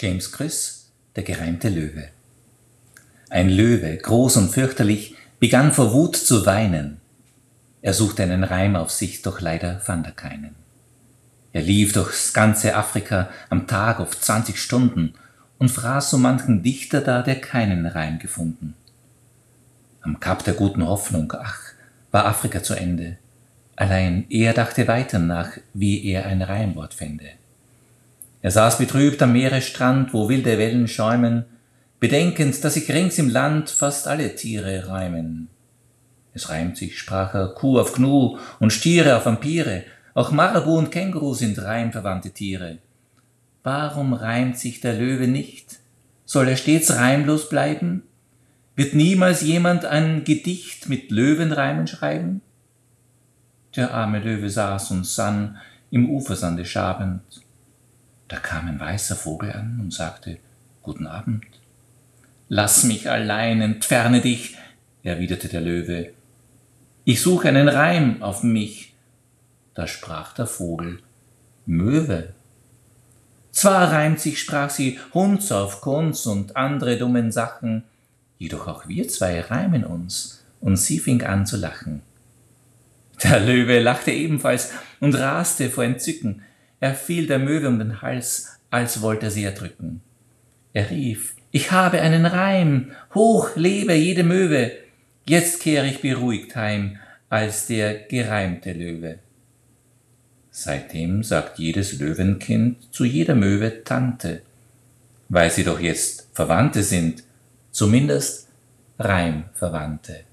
James Chris, der gereimte Löwe. Ein Löwe, groß und fürchterlich, begann vor Wut zu weinen. Er suchte einen Reim auf sich, doch leider fand er keinen. Er lief durchs ganze Afrika am Tag auf zwanzig Stunden und fraß so manchen Dichter da, der keinen Reim gefunden. Am Kap der guten Hoffnung, ach, war Afrika zu Ende. Allein er dachte weiter nach, wie er ein Reimwort fände. Er saß betrübt am Meeresstrand, wo wilde Wellen schäumen, bedenkend, dass sich rings im Land fast alle Tiere reimen. Es reimt sich, sprach er, Kuh auf Gnu und Stiere auf Vampire, auch Marabu und Känguru sind reimverwandte Tiere. Warum reimt sich der Löwe nicht? Soll er stets reimlos bleiben? Wird niemals jemand ein Gedicht mit Löwenreimen schreiben? Der arme Löwe saß und sann im Ufersande schabend. Da kam ein weißer Vogel an und sagte, Guten Abend. Lass mich allein, entferne dich, erwiderte der Löwe. Ich suche einen Reim auf mich. Da sprach der Vogel, Möwe. Zwar reimt sich, sprach sie, Hunds auf Kunz und andere dummen Sachen, jedoch auch wir zwei reimen uns, und sie fing an zu lachen. Der Löwe lachte ebenfalls und raste vor Entzücken, er fiel der Möwe um den Hals, als wollte er sie erdrücken. Er rief, ich habe einen Reim, hoch lebe jede Möwe, jetzt kehre ich beruhigt heim, als der gereimte Löwe. Seitdem sagt jedes Löwenkind zu jeder Möwe Tante, weil sie doch jetzt Verwandte sind, zumindest Reimverwandte.